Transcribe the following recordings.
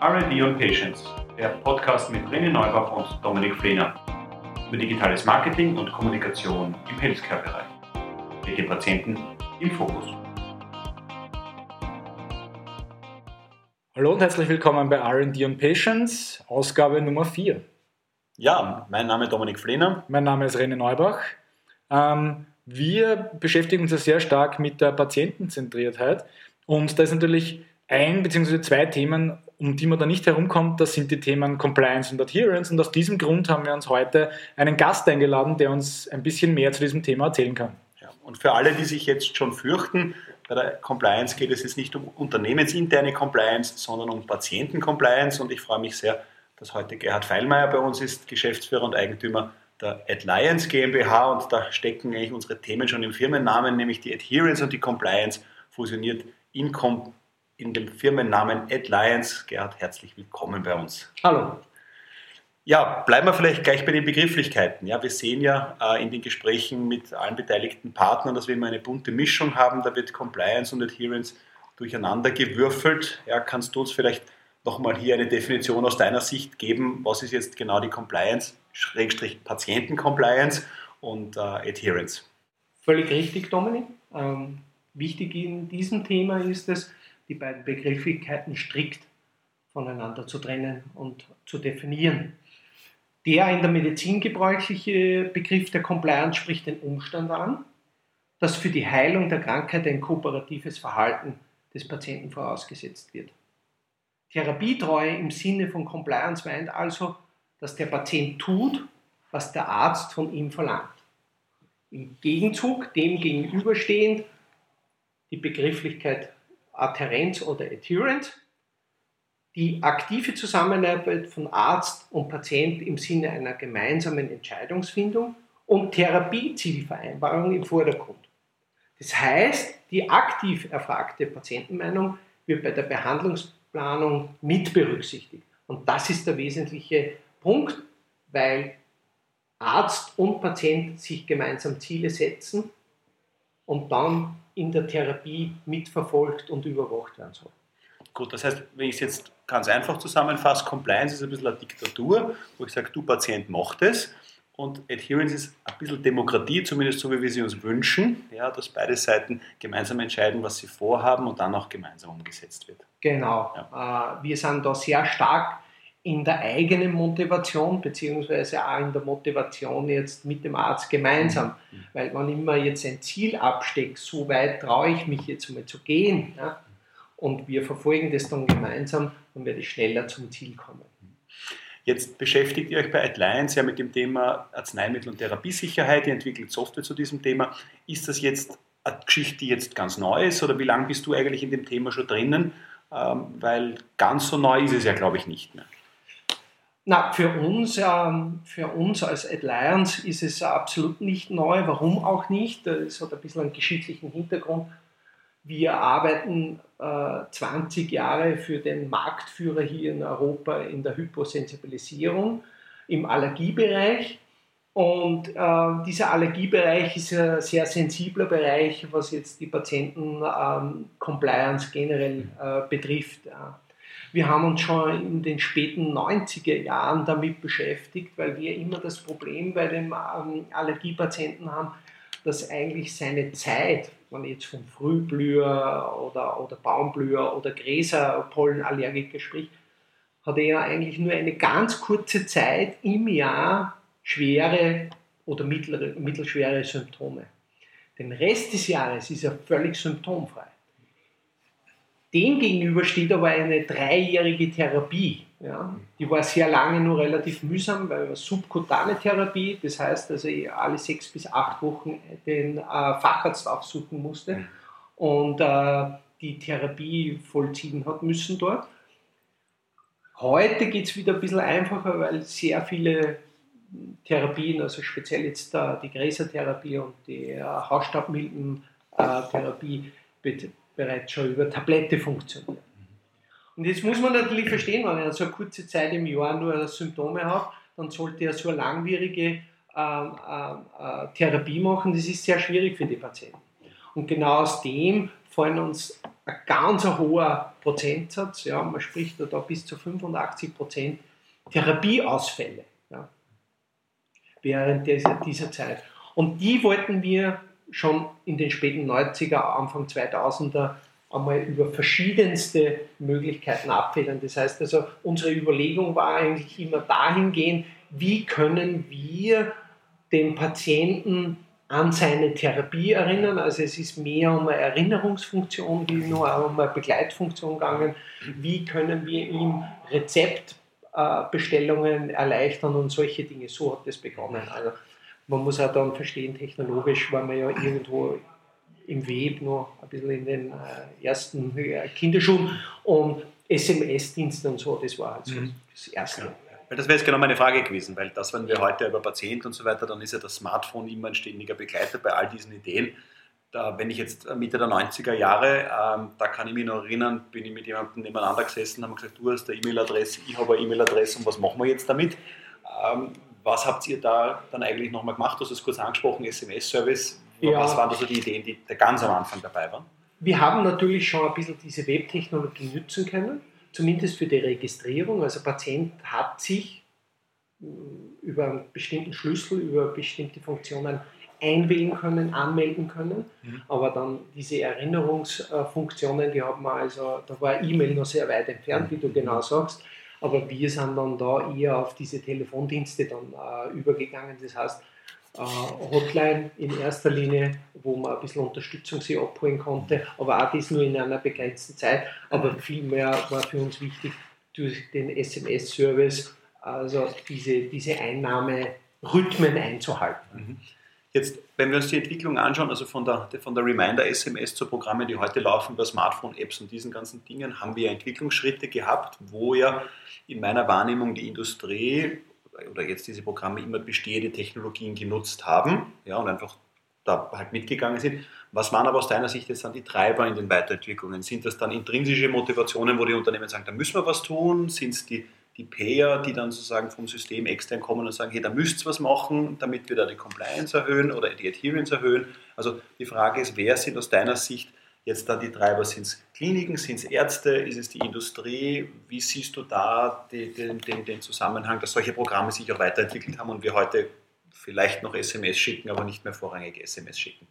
RD und Patients, der Podcast mit René Neubach und Dominik Flehner über digitales Marketing und Kommunikation im Healthcare-Bereich. Mit den Patienten im Fokus. Hallo und herzlich willkommen bei RD und Patients, Ausgabe Nummer 4. Ja, mein Name ist Dominik Flehner. Mein Name ist René Neubach. Ähm, wir beschäftigen uns ja sehr stark mit der Patientenzentriertheit und da ist natürlich ein bzw. zwei Themen, um die man da nicht herumkommt, das sind die Themen Compliance und Adherence. Und aus diesem Grund haben wir uns heute einen Gast eingeladen, der uns ein bisschen mehr zu diesem Thema erzählen kann. Ja, und für alle, die sich jetzt schon fürchten, bei der Compliance geht es jetzt nicht um unternehmensinterne Compliance, sondern um Patienten-Compliance. Und ich freue mich sehr, dass heute Gerhard Feilmeier bei uns ist, Geschäftsführer und Eigentümer der Adliance GmbH. Und da stecken eigentlich unsere Themen schon im Firmennamen, nämlich die Adherence und die Compliance fusioniert in, Com in dem Firmennamen AdLions. Gerhard, herzlich willkommen bei uns. Hallo. Ja, bleiben wir vielleicht gleich bei den Begrifflichkeiten. Ja, wir sehen ja äh, in den Gesprächen mit allen beteiligten Partnern, dass wir immer eine bunte Mischung haben. Da wird Compliance und Adherence durcheinander gewürfelt. Ja, kannst du uns vielleicht nochmal hier eine Definition aus deiner Sicht geben? Was ist jetzt genau die Compliance, Schrägstrich Patienten-Compliance und äh, Adherence? Völlig richtig, Dominik. Ähm, wichtig in diesem Thema ist es, die beiden Begrifflichkeiten strikt voneinander zu trennen und zu definieren. Der in der Medizin gebräuchliche Begriff der Compliance spricht den Umstand an, dass für die Heilung der Krankheit ein kooperatives Verhalten des Patienten vorausgesetzt wird. Therapietreue im Sinne von Compliance meint also, dass der Patient tut, was der Arzt von ihm verlangt. Im Gegenzug dem gegenüberstehend die Begrifflichkeit Adherenz oder Adherence, die aktive Zusammenarbeit von Arzt und Patient im Sinne einer gemeinsamen Entscheidungsfindung und Therapiezielvereinbarung im Vordergrund. Das heißt, die aktiv erfragte Patientenmeinung wird bei der Behandlungsplanung mit berücksichtigt. Und das ist der wesentliche Punkt, weil Arzt und Patient sich gemeinsam Ziele setzen und dann in der Therapie mitverfolgt und überwacht werden soll. Gut, das heißt, wenn ich es jetzt ganz einfach zusammenfasse, Compliance ist ein bisschen eine Diktatur, wo ich sage, du Patient mach das. Und Adherence ist ein bisschen Demokratie, zumindest so wie wir sie uns wünschen, ja, dass beide Seiten gemeinsam entscheiden, was sie vorhaben und dann auch gemeinsam umgesetzt wird. Genau. Ja. Äh, wir sind da sehr stark in der eigenen Motivation, beziehungsweise auch in der Motivation jetzt mit dem Arzt gemeinsam. Mhm. Weil man immer jetzt ein Ziel absteckt, so weit traue ich mich jetzt mal zu gehen, ja, und wir verfolgen das dann gemeinsam, dann werde ich schneller zum Ziel kommen. Jetzt beschäftigt ihr euch bei Adliance ja mit dem Thema Arzneimittel- und Therapiesicherheit. Ihr entwickelt Software zu diesem Thema. Ist das jetzt eine Geschichte, die jetzt ganz neu ist oder wie lange bist du eigentlich in dem Thema schon drinnen? Ähm, weil ganz so neu ist es ja, glaube ich, nicht mehr. Na, für uns, ähm, für uns als Alliance ist es absolut nicht neu. Warum auch nicht? Es hat ein bisschen einen geschichtlichen Hintergrund. Wir arbeiten äh, 20 Jahre für den Marktführer hier in Europa in der Hyposensibilisierung im Allergiebereich. Und äh, dieser Allergiebereich ist ein sehr sensibler Bereich, was jetzt die Patienten-Compliance ähm, generell äh, betrifft. Wir haben uns schon in den späten 90er Jahren damit beschäftigt, weil wir immer das Problem bei den ähm, Allergiepatienten haben, dass eigentlich seine Zeit, wenn man jetzt von Frühblüher oder, oder Baumblüher oder Gräserpollenallergiker spricht, hat er eigentlich nur eine ganz kurze Zeit im Jahr schwere oder mittlere, mittelschwere Symptome. Den Rest des Jahres ist er völlig symptomfrei. Dem gegenüber steht aber eine dreijährige Therapie. Ja. Die war sehr lange nur relativ mühsam, weil subkutane Therapie, das heißt, dass ich alle sechs bis acht Wochen den äh, Facharzt aufsuchen musste mhm. und äh, die Therapie vollziehen hat müssen dort. Heute geht es wieder ein bisschen einfacher, weil sehr viele Therapien, also speziell jetzt äh, die Gräsertherapie und die äh, Hausstaubmilbentherapie, bereits schon über Tablette funktioniert. Und jetzt muss man natürlich verstehen, wenn er so eine kurze Zeit im Jahr nur Symptome hat, dann sollte er so eine langwierige ähm, äh, äh, Therapie machen. Das ist sehr schwierig für die Patienten. Und genau aus dem fallen uns ein ganz hoher Prozentsatz, ja, man spricht da bis zu 85 Prozent Therapieausfälle ja, während dieser, dieser Zeit. Und die wollten wir schon in den späten 90er, Anfang 2000er einmal über verschiedenste Möglichkeiten abfedern. Das heißt also, unsere Überlegung war eigentlich immer dahingehend, wie können wir den Patienten an seine Therapie erinnern. Also es ist mehr um eine Erinnerungsfunktion wie nur um eine Begleitfunktion gegangen. Wie können wir ihm Rezeptbestellungen erleichtern und solche Dinge. So hat das begonnen. Also man muss auch dann verstehen, technologisch war man ja irgendwo im Web noch ein bisschen in den äh, ersten Kinderschuhen und SMS-Dienste und so, das war halt so mhm. das Erste. Ja. Weil das wäre jetzt genau meine Frage gewesen, weil das, wenn wir heute über Patienten und so weiter, dann ist ja das Smartphone immer ein ständiger Begleiter bei all diesen Ideen. Da, wenn ich jetzt Mitte der 90er Jahre, ähm, da kann ich mich noch erinnern, bin ich mit jemandem nebeneinander gesessen, haben gesagt, du hast eine E-Mail-Adresse, ich habe eine E-Mail-Adresse und was machen wir jetzt damit? Ähm, was habt ihr da dann eigentlich nochmal gemacht? Du hast es kurz angesprochen, SMS-Service. Ja. Was waren da so die Ideen, die da ganz am Anfang dabei waren? Wir haben natürlich schon ein bisschen diese Webtechnologie nutzen können zumindest für die Registrierung. Also Patient hat sich äh, über einen bestimmten Schlüssel, über bestimmte Funktionen einwählen können, anmelden können. Mhm. Aber dann diese Erinnerungsfunktionen, die haben wir also, da war E-Mail noch sehr weit entfernt, wie du genau sagst. Aber wir sind dann da eher auf diese Telefondienste dann äh, übergegangen. Das heißt, äh, Hotline in erster Linie, wo man ein bisschen Unterstützung sich abholen konnte, aber auch das nur in einer begrenzten Zeit. Aber vielmehr war für uns wichtig, durch den SMS-Service also diese, diese Einnahmerhythmen einzuhalten. Mhm. Jetzt, wenn wir uns die Entwicklung anschauen, also von der, von der Reminder-SMS zu Programmen, die heute laufen über Smartphone-Apps und diesen ganzen Dingen, haben wir Entwicklungsschritte gehabt, wo ja in meiner Wahrnehmung die Industrie oder jetzt diese Programme immer bestehende Technologien genutzt haben ja, und einfach da halt mitgegangen sind. Was waren aber aus deiner Sicht jetzt dann die Treiber in den Weiterentwicklungen? Sind das dann intrinsische Motivationen, wo die Unternehmen sagen, da müssen wir was tun? Sind es die, die Payer, die dann sozusagen vom System extern kommen und sagen, hey, da müsst ihr was machen, damit wir da die Compliance erhöhen oder die Adherence erhöhen? Also die Frage ist, wer sind aus deiner Sicht jetzt da die Treiber? Sind es Kliniken, sind es Ärzte, ist es die Industrie? Wie siehst du da den, den, den Zusammenhang, dass solche Programme sich auch weiterentwickelt haben und wir heute vielleicht noch SMS schicken, aber nicht mehr vorrangig SMS schicken?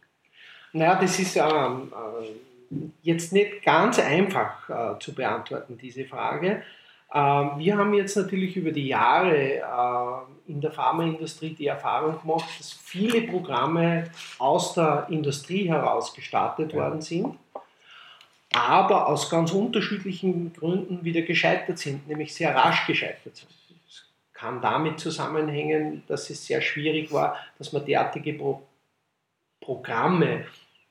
Naja, das ist ähm, äh, jetzt nicht ganz einfach äh, zu beantworten, diese Frage. Ähm, wir haben jetzt natürlich über die Jahre äh, in der Pharmaindustrie die Erfahrung gemacht, dass viele Programme aus der Industrie heraus gestartet worden sind aber aus ganz unterschiedlichen Gründen wieder gescheitert sind, nämlich sehr rasch gescheitert sind. Es kann damit zusammenhängen, dass es sehr schwierig war, dass man derartige Pro Programme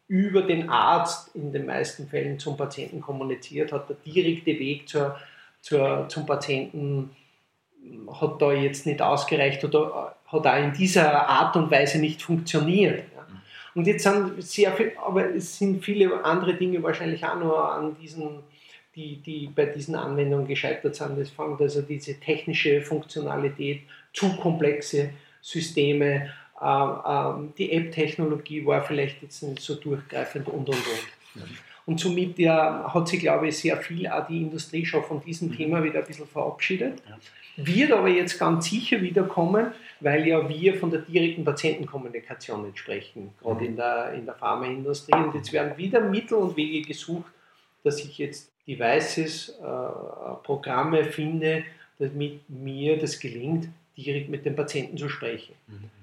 über den Arzt in den meisten Fällen zum Patienten kommuniziert hat. Der direkte Weg zur, zur, zum Patienten hat da jetzt nicht ausgereicht oder hat auch in dieser Art und Weise nicht funktioniert. Und jetzt sind sehr viel, aber es sind viele andere Dinge wahrscheinlich auch nur an diesen, die, die bei diesen Anwendungen gescheitert sind. Das fängt also diese technische Funktionalität, zu komplexe Systeme, ähm, ähm, die App-Technologie war vielleicht jetzt nicht so durchgreifend und und und. Und somit ja, hat sich, glaube ich, sehr viel auch die Industrie schon von diesem mhm. Thema wieder ein bisschen verabschiedet. Wird aber jetzt ganz sicher wieder kommen, weil ja wir von der direkten Patientenkommunikation entsprechen, gerade in der, in der Pharmaindustrie. Und jetzt werden wieder Mittel und Wege gesucht, dass ich jetzt Devices, äh, Programme finde, damit mir das gelingt, direkt mit dem Patienten zu sprechen. Mhm.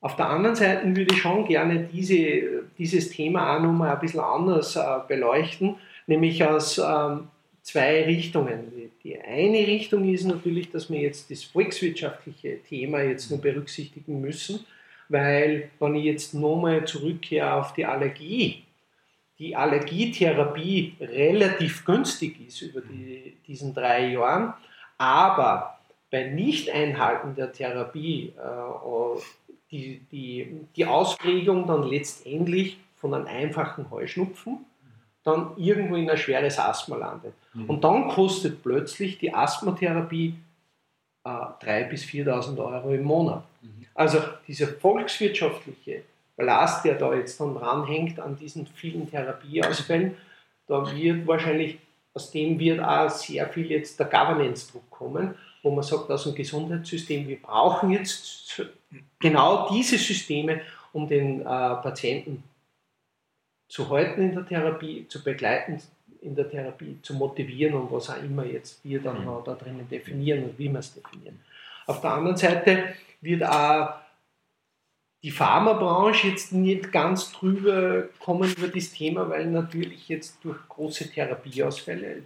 Auf der anderen Seite würde ich schon gerne diese, dieses Thema auch nochmal ein bisschen anders äh, beleuchten, nämlich aus ähm, zwei Richtungen. Die eine Richtung ist natürlich, dass wir jetzt das volkswirtschaftliche Thema jetzt nur berücksichtigen müssen, weil wenn ich jetzt nochmal zurückkehre auf die Allergie, die Allergietherapie relativ günstig ist über die, diesen drei Jahren, aber bei Nicht-Einhalten der Therapie äh, die, die, die Ausprägung dann letztendlich von einem einfachen Heuschnupfen dann irgendwo in ein schweres Asthma landet. Mhm. Und dann kostet plötzlich die Asthmatherapie äh, 3.000 bis 4.000 Euro im Monat. Mhm. Also dieser volkswirtschaftliche Ballast, der da jetzt dann dranhängt an diesen vielen Therapieausfällen, da wird wahrscheinlich, aus dem wird auch sehr viel jetzt der Governance-Druck kommen, wo man sagt, aus dem Gesundheitssystem, wir brauchen jetzt genau diese Systeme, um den äh, Patienten zu halten in der Therapie, zu begleiten in der Therapie, zu motivieren und was auch immer jetzt wir dann mhm. da drinnen definieren und wie wir es definieren. Auf der anderen Seite wird auch die Pharmabranche jetzt nicht ganz drüber kommen über das Thema, weil natürlich jetzt durch große Therapieausfälle,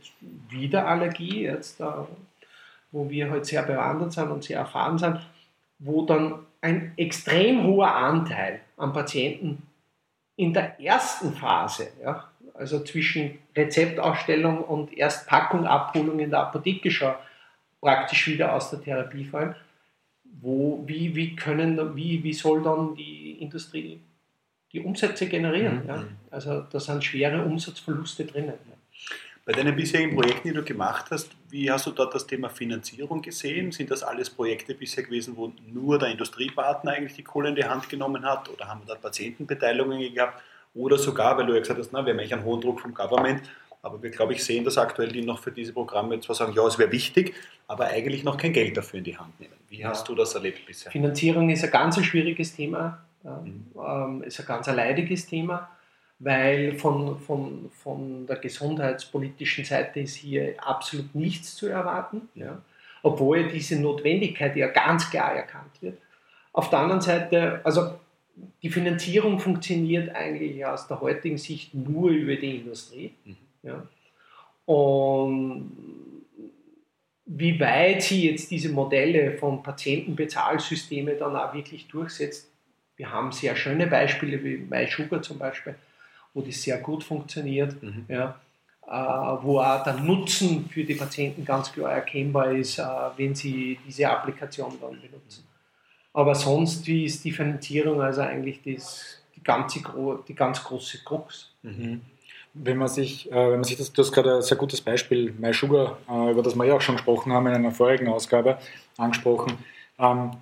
wieder Allergie, jetzt da, wo wir halt sehr bewandert sind und sehr erfahren sind, wo dann ein extrem hoher Anteil an Patienten in der ersten Phase, ja, also zwischen Rezeptausstellung und erst Packung, Abholung in der Apotheke schon praktisch wieder aus der Therapie fallen, wo, wie, wie, können, wie, wie soll dann die Industrie die Umsätze generieren? Mhm. Ja? Also da sind schwere Umsatzverluste drinnen. Ja. Bei deinen bisherigen Projekten, die du gemacht hast, wie hast du dort das Thema Finanzierung gesehen? Sind das alles Projekte bisher gewesen, wo nur der Industriepartner eigentlich die Kohle in die Hand genommen hat? Oder haben wir dort Patientenbeteiligungen gehabt? Oder sogar, weil du ja gesagt hast, na, wir haben eigentlich einen hohen Druck vom Government, aber wir, glaube ich, sehen, dass aktuell die noch für diese Programme zwar sagen, ja, es wäre wichtig, aber eigentlich noch kein Geld dafür in die Hand nehmen. Wie hast du das erlebt bisher? Finanzierung ist ein ganz schwieriges Thema, mhm. ähm, ist ein ganz leidiges Thema, weil von, von, von der gesundheitspolitischen Seite ist hier absolut nichts zu erwarten, ja. obwohl diese Notwendigkeit ja ganz klar erkannt wird. Auf der anderen Seite, also die Finanzierung funktioniert eigentlich aus der heutigen Sicht nur über die Industrie. Mhm. Ja. Und wie weit sie jetzt diese Modelle von Patientenbezahlsystemen dann auch wirklich durchsetzt, wir haben sehr schöne Beispiele wie MySugar zum Beispiel, wo das sehr gut funktioniert, mhm. ja, äh, wo auch der Nutzen für die Patienten ganz klar erkennbar ist, äh, wenn sie diese Applikation dann benutzen. Aber sonst wie ist die Finanzierung also eigentlich das, die, ganze, die ganz große Krux. Mhm wenn man sich, äh, wenn man sich das, du hast gerade ein sehr gutes Beispiel, MySugar, äh, über das wir ja auch schon gesprochen haben in einer vorigen Ausgabe, angesprochen. Ähm,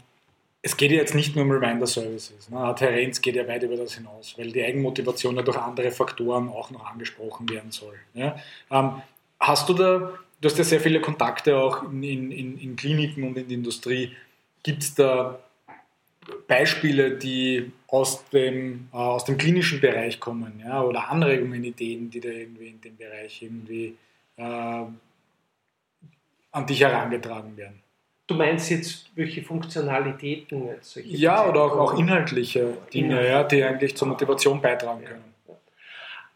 es geht ja jetzt nicht nur um Reminder-Services. Ne? Adherenz geht ja weit über das hinaus, weil die Eigenmotivation ja durch andere Faktoren auch noch angesprochen werden soll. Ja? Ähm, hast du da, du hast ja sehr viele Kontakte auch in, in, in Kliniken und in der Industrie. Gibt es da Beispiele, die aus dem, äh, aus dem klinischen Bereich kommen, ja, oder Anregungen, Ideen, die da irgendwie in dem Bereich irgendwie äh, an dich herangetragen werden. Du meinst jetzt, welche Funktionalitäten jetzt Ja, oder auch, auch inhaltliche Dinge, ja, die eigentlich zur Motivation beitragen können.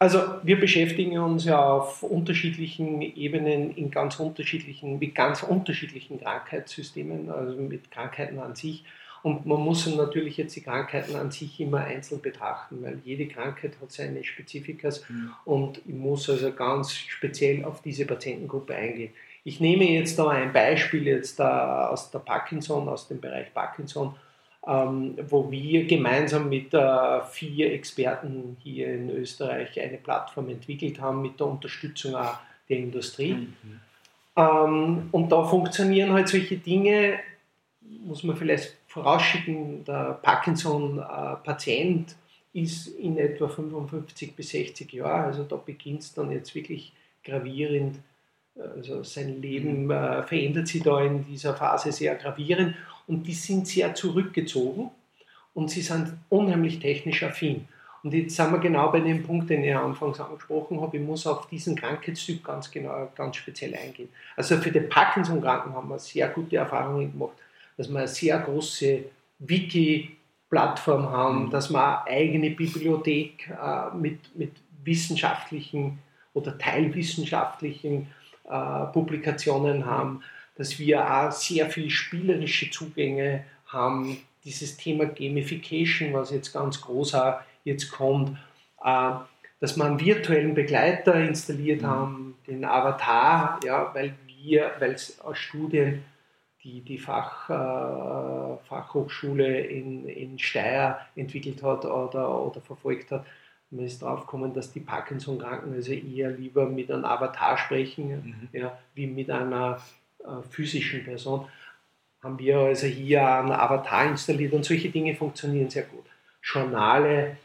Also wir beschäftigen uns ja auf unterschiedlichen Ebenen in ganz unterschiedlichen, mit ganz unterschiedlichen Krankheitssystemen, also mit Krankheiten an sich. Und man muss natürlich jetzt die Krankheiten an sich immer einzeln betrachten, weil jede Krankheit hat seine Spezifikas mhm. und ich muss also ganz speziell auf diese Patientengruppe eingehen. Ich nehme jetzt da ein Beispiel jetzt da aus der Parkinson, aus dem Bereich Parkinson, ähm, wo wir gemeinsam mit äh, vier Experten hier in Österreich eine Plattform entwickelt haben mit der Unterstützung auch der Industrie. Mhm. Ähm, und da funktionieren halt solche Dinge, muss man vielleicht vorausschicken, der Parkinson-Patient ist in etwa 55 bis 60 Jahre, also da beginnt es dann jetzt wirklich gravierend, also sein Leben äh, verändert sich da in dieser Phase sehr gravierend und die sind sehr zurückgezogen und sie sind unheimlich technisch affin. Und jetzt sind wir genau bei dem Punkt, den ich anfangs angesprochen habe. Ich muss auf diesen Krankheitstyp ganz genau, ganz speziell eingehen. Also für den Parkinson-Kranken haben wir sehr gute Erfahrungen gemacht dass wir eine sehr große Wiki-Plattform haben, mhm. dass wir eine eigene Bibliothek äh, mit, mit wissenschaftlichen oder teilwissenschaftlichen äh, Publikationen haben, dass wir auch sehr viel spielerische Zugänge haben, dieses Thema Gamification, was jetzt ganz groß auch jetzt kommt, äh, dass wir einen virtuellen Begleiter installiert mhm. haben, den Avatar, ja, weil wir, weil es aus Studien die die Fach, äh, Fachhochschule in, in Steyr entwickelt hat oder, oder verfolgt hat. Man ist darauf gekommen, dass die Parkinson-Kranken also eher lieber mit einem Avatar sprechen, mhm. ja, wie mit einer äh, physischen Person. Haben wir also hier einen Avatar installiert und solche Dinge funktionieren sehr gut. Journale,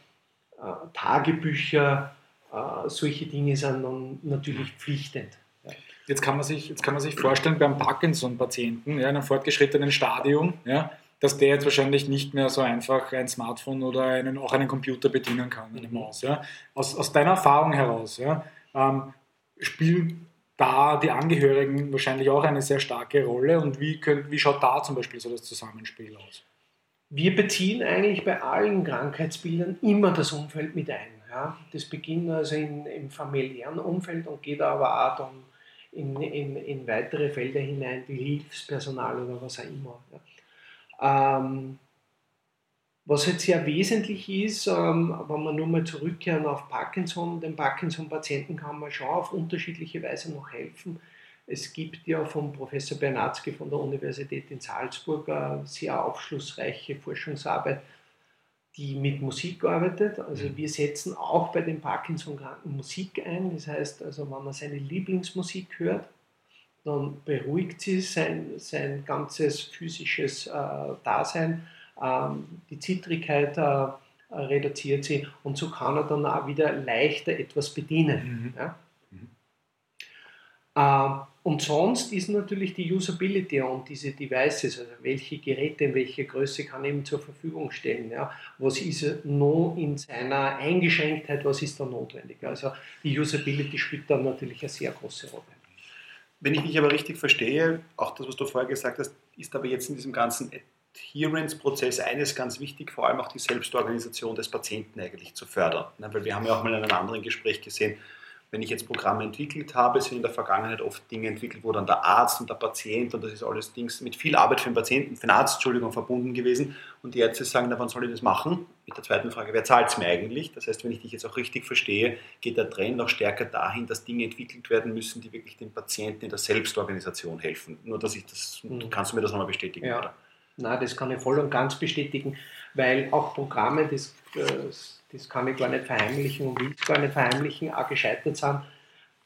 äh, Tagebücher, äh, solche Dinge sind dann natürlich pflichtend. Ja. Jetzt, kann man sich, jetzt kann man sich vorstellen, beim Parkinson-Patienten ja, in einem fortgeschrittenen Stadium, ja, dass der jetzt wahrscheinlich nicht mehr so einfach ein Smartphone oder einen, auch einen Computer bedienen kann, eine Maus. Ja. Aus, aus deiner Erfahrung heraus, ja, ähm, spielen da die Angehörigen wahrscheinlich auch eine sehr starke Rolle und wie, könnt, wie schaut da zum Beispiel so das Zusammenspiel aus? Wir beziehen eigentlich bei allen Krankheitsbildern immer das Umfeld mit ein. Ja. Das beginnt also in, im familiären Umfeld und geht aber auch dann in, in, in weitere Felder hinein, wie Hilfspersonal oder was auch immer. Ja. Ähm, was jetzt sehr wesentlich ist, ähm, wenn wir nur mal zurückkehren auf Parkinson, den Parkinson-Patienten kann man schon auf unterschiedliche Weise noch helfen. Es gibt ja vom Professor Bernatzky von der Universität in Salzburg eine sehr aufschlussreiche Forschungsarbeit, die mit Musik arbeitet. Also mhm. wir setzen auch bei den Parkinson-Kranken Musik ein. Das heißt, also wenn man seine Lieblingsmusik hört, dann beruhigt sie sein, sein ganzes physisches äh, Dasein ähm, die Zittrigkeit äh, reduziert sie und so kann er dann auch wieder leichter etwas bedienen. Mhm. Ja? Mhm. Äh, und sonst ist natürlich die Usability und diese Devices, also welche Geräte in welcher Größe kann ich ihm zur Verfügung stellen. Ja? Was ist noch in seiner Eingeschränktheit, was ist da notwendig? Also die Usability spielt dann natürlich eine sehr große Rolle. Wenn ich dich aber richtig verstehe, auch das, was du vorher gesagt hast, ist aber jetzt in diesem ganzen Adherence-Prozess eines ganz wichtig, vor allem auch die Selbstorganisation des Patienten eigentlich zu fördern. Weil wir haben ja auch mal in einem anderen Gespräch gesehen, wenn ich jetzt Programme entwickelt habe, sind in der Vergangenheit oft Dinge entwickelt, wo dann der Arzt und der Patient und das ist alles Dings mit viel Arbeit für den Patienten, für den Arzt, Entschuldigung, verbunden gewesen. Und die Ärzte sagen, na, wann soll ich das machen? Mit der zweiten Frage, wer zahlt es mir eigentlich? Das heißt, wenn ich dich jetzt auch richtig verstehe, geht der Trend noch stärker dahin, dass Dinge entwickelt werden müssen, die wirklich dem Patienten in der Selbstorganisation helfen. Nur, dass ich das, mhm. kannst du mir das nochmal bestätigen, ja. oder? Na, das kann ich voll und ganz bestätigen, weil auch Programme, das, das, das kann ich gar nicht verheimlichen und will es gar nicht verheimlichen, auch gescheitert sind,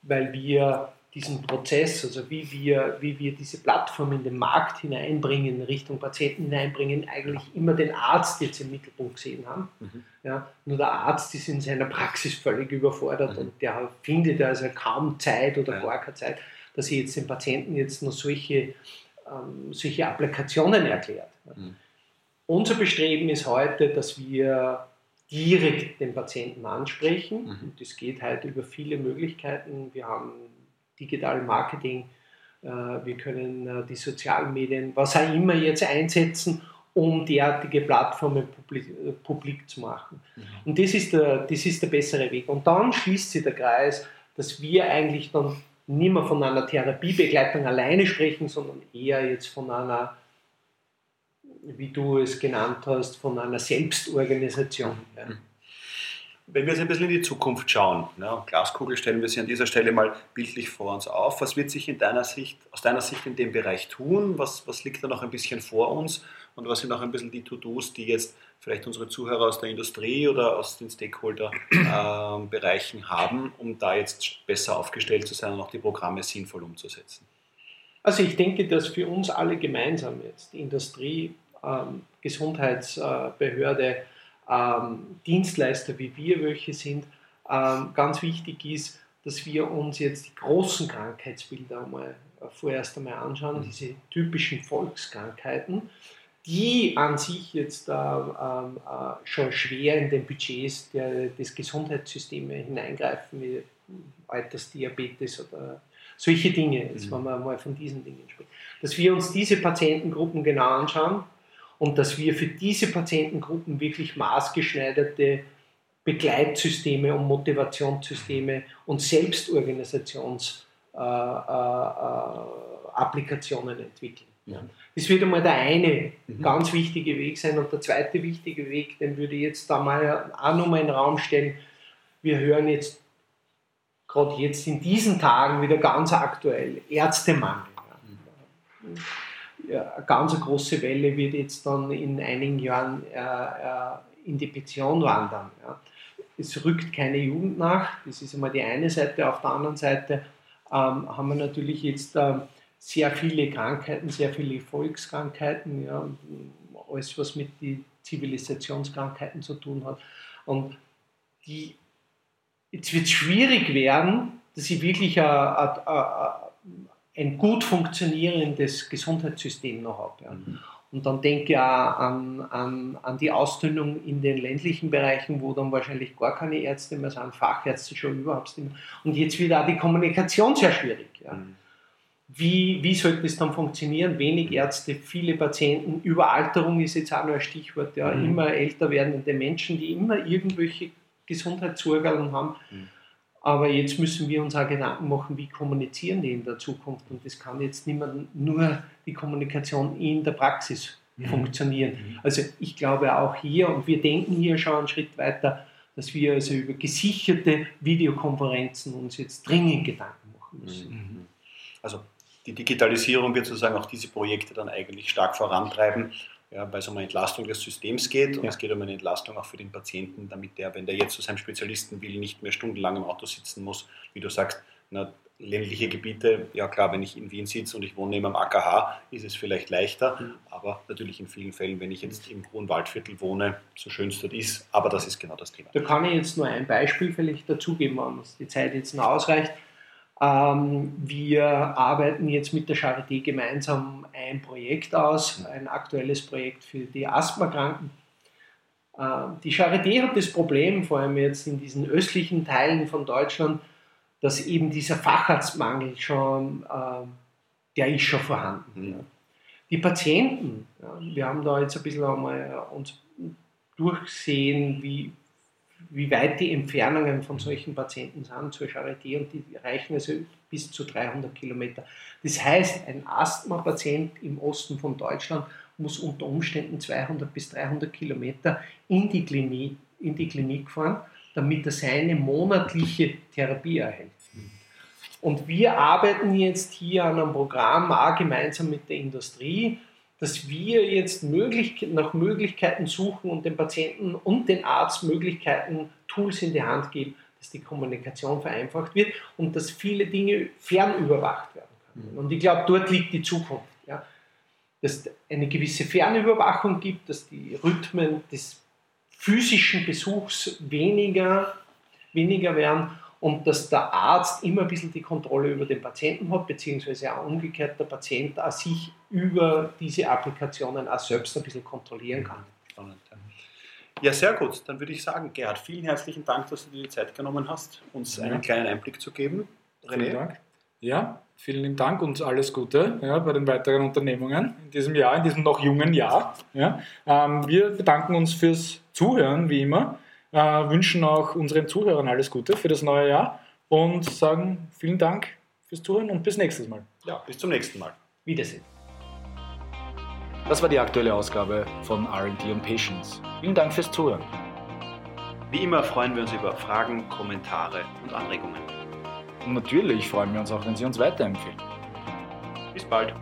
weil wir diesen Prozess, also wie wir, wie wir diese Plattform in den Markt hineinbringen, in Richtung Patienten hineinbringen, eigentlich immer den Arzt jetzt im Mittelpunkt gesehen haben. Mhm. Ja, nur der Arzt ist in seiner Praxis völlig überfordert mhm. und der findet also kaum Zeit oder ja. gar keine Zeit, dass ich jetzt den Patienten jetzt noch solche ähm, solche Applikationen erklärt. Mhm. Unser Bestreben ist heute, dass wir direkt den Patienten ansprechen. Mhm. Und das geht heute über viele Möglichkeiten. Wir haben digital Marketing, äh, wir können äh, die sozialen Medien, was auch immer jetzt einsetzen, um derartige Plattformen publik, äh, publik zu machen. Mhm. Und das ist, der, das ist der bessere Weg. Und dann schließt sich der Kreis, dass wir eigentlich dann nicht mehr von einer Therapiebegleitung alleine sprechen, sondern eher jetzt von einer, wie du es genannt hast, von einer Selbstorganisation. Ja. Wenn wir jetzt ein bisschen in die Zukunft schauen, ja, Glaskugel stellen wir sie an dieser Stelle mal bildlich vor uns auf. Was wird sich in deiner Sicht, aus deiner Sicht in dem Bereich tun? Was, was liegt da noch ein bisschen vor uns? Und was sind noch ein bisschen die To-Dos, die jetzt vielleicht unsere Zuhörer aus der Industrie oder aus den Stakeholder-Bereichen äh, haben, um da jetzt besser aufgestellt zu sein und auch die Programme sinnvoll umzusetzen? Also ich denke, dass für uns alle gemeinsam jetzt, Industrie, ähm, Gesundheitsbehörde, ähm, Dienstleister wie wir welche sind, ähm, ganz wichtig ist, dass wir uns jetzt die großen Krankheitsbilder einmal äh, vorerst einmal anschauen, mhm. diese typischen Volkskrankheiten die an sich jetzt äh, äh, schon schwer in den Budgets der, des Gesundheitssystems hineingreifen, wie Altersdiabetes oder solche Dinge, jetzt, mhm. wenn man mal von diesen Dingen spricht. Dass wir uns diese Patientengruppen genau anschauen und dass wir für diese Patientengruppen wirklich maßgeschneiderte Begleitsysteme und Motivationssysteme und Selbstorganisationsapplikationen äh, äh, entwickeln. Ja. Das wird einmal der eine mhm. ganz wichtige Weg sein. Und der zweite wichtige Weg, den würde ich jetzt da mal auch nochmal in den Raum stellen. Wir hören jetzt gerade jetzt in diesen Tagen wieder ganz aktuell Ärztemangel. Mhm. Eine ganz große Welle wird jetzt dann in einigen Jahren äh, äh, in die Pension wandern. Ja. Es rückt keine Jugend nach, das ist einmal die eine Seite. Auf der anderen Seite ähm, haben wir natürlich jetzt äh, sehr viele Krankheiten, sehr viele Volkskrankheiten, ja, alles, was mit den Zivilisationskrankheiten zu tun hat. Und die jetzt wird es schwierig werden, dass ich wirklich ein, ein, ein gut funktionierendes Gesundheitssystem noch habe. Ja. Mhm. Und dann denke ich auch an, an, an die Ausdünnung in den ländlichen Bereichen, wo dann wahrscheinlich gar keine Ärzte mehr sind, Fachärzte schon überhaupt nicht mehr. Und jetzt wird auch die Kommunikation sehr schwierig. Ja. Mhm. Wie, wie sollte es dann funktionieren? Wenig Ärzte, viele Patienten, Überalterung ist jetzt auch noch ein Stichwort. Ja. Mhm. Immer älter werdende Menschen, die immer irgendwelche Gesundheitsurgaben haben. Mhm. Aber jetzt müssen wir uns auch Gedanken machen, wie kommunizieren die in der Zukunft. Und das kann jetzt nicht mehr nur die Kommunikation in der Praxis mhm. funktionieren. Mhm. Also ich glaube auch hier, und wir denken hier schon einen Schritt weiter, dass wir also über gesicherte Videokonferenzen uns jetzt dringend Gedanken machen müssen. Mhm. Also die Digitalisierung wird sozusagen auch diese Projekte dann eigentlich stark vorantreiben ja, weil es um eine Entlastung des Systems geht und ja. es geht um eine Entlastung auch für den Patienten, damit der, wenn der jetzt zu seinem Spezialisten will, nicht mehr stundenlang im Auto sitzen muss, wie du sagst, na, ländliche Gebiete, ja klar, wenn ich in Wien sitze und ich wohne am AKH, ist es vielleicht leichter, mhm. aber natürlich in vielen Fällen, wenn ich jetzt im Hohen Waldviertel wohne, so schön es dort ist, aber das ist genau das Thema. Da kann ich jetzt nur ein Beispiel vielleicht dazugeben, wenn die Zeit jetzt noch ausreicht. Ähm, wir arbeiten jetzt mit der Charité gemeinsam ein Projekt aus, ein aktuelles Projekt für die Asthmakranken. Ähm, die Charité hat das Problem, vor allem jetzt in diesen östlichen Teilen von Deutschland, dass eben dieser Facharztmangel schon, ähm, der ist schon vorhanden. Die Patienten, wir haben da jetzt ein bisschen einmal uns durchsehen, wie, wie weit die Entfernungen von solchen Patienten sind zur Charité und die reichen also bis zu 300 Kilometer. Das heißt, ein Asthma-Patient im Osten von Deutschland muss unter Umständen 200 bis 300 Kilometer in die Klinik, in die Klinik fahren, damit er seine monatliche Therapie erhält. Und wir arbeiten jetzt hier an einem Programm, auch gemeinsam mit der Industrie, dass wir jetzt möglich, nach Möglichkeiten suchen und den Patienten und den Arzt Möglichkeiten, Tools in die Hand geben, dass die Kommunikation vereinfacht wird und dass viele Dinge fernüberwacht werden können. Und ich glaube, dort liegt die Zukunft. Ja? Dass es eine gewisse Fernüberwachung gibt, dass die Rhythmen des physischen Besuchs weniger, weniger werden und dass der Arzt immer ein bisschen die Kontrolle über den Patienten hat, beziehungsweise auch umgekehrt der Patient auch sich über diese Applikationen auch selbst ein bisschen kontrollieren kann. Spannend. Ja, sehr gut. Dann würde ich sagen, Gerhard, vielen herzlichen Dank, dass du dir die Zeit genommen hast, uns ja. einen kleinen Einblick zu geben. René. Vielen Dank. Ja, vielen Dank und alles Gute ja, bei den weiteren Unternehmungen in diesem Jahr, in diesem noch jungen Jahr. Ja. Ähm, wir bedanken uns fürs Zuhören, wie immer. Äh, wünschen auch unseren Zuhörern alles Gute für das neue Jahr und sagen vielen Dank fürs Zuhören und bis nächstes Mal. Ja, bis zum nächsten Mal. Wiedersehen. Das war die aktuelle Ausgabe von RD und Patience. Vielen Dank fürs Zuhören. Wie immer freuen wir uns über Fragen, Kommentare und Anregungen. Und natürlich freuen wir uns auch, wenn Sie uns weiterempfehlen. Bis bald.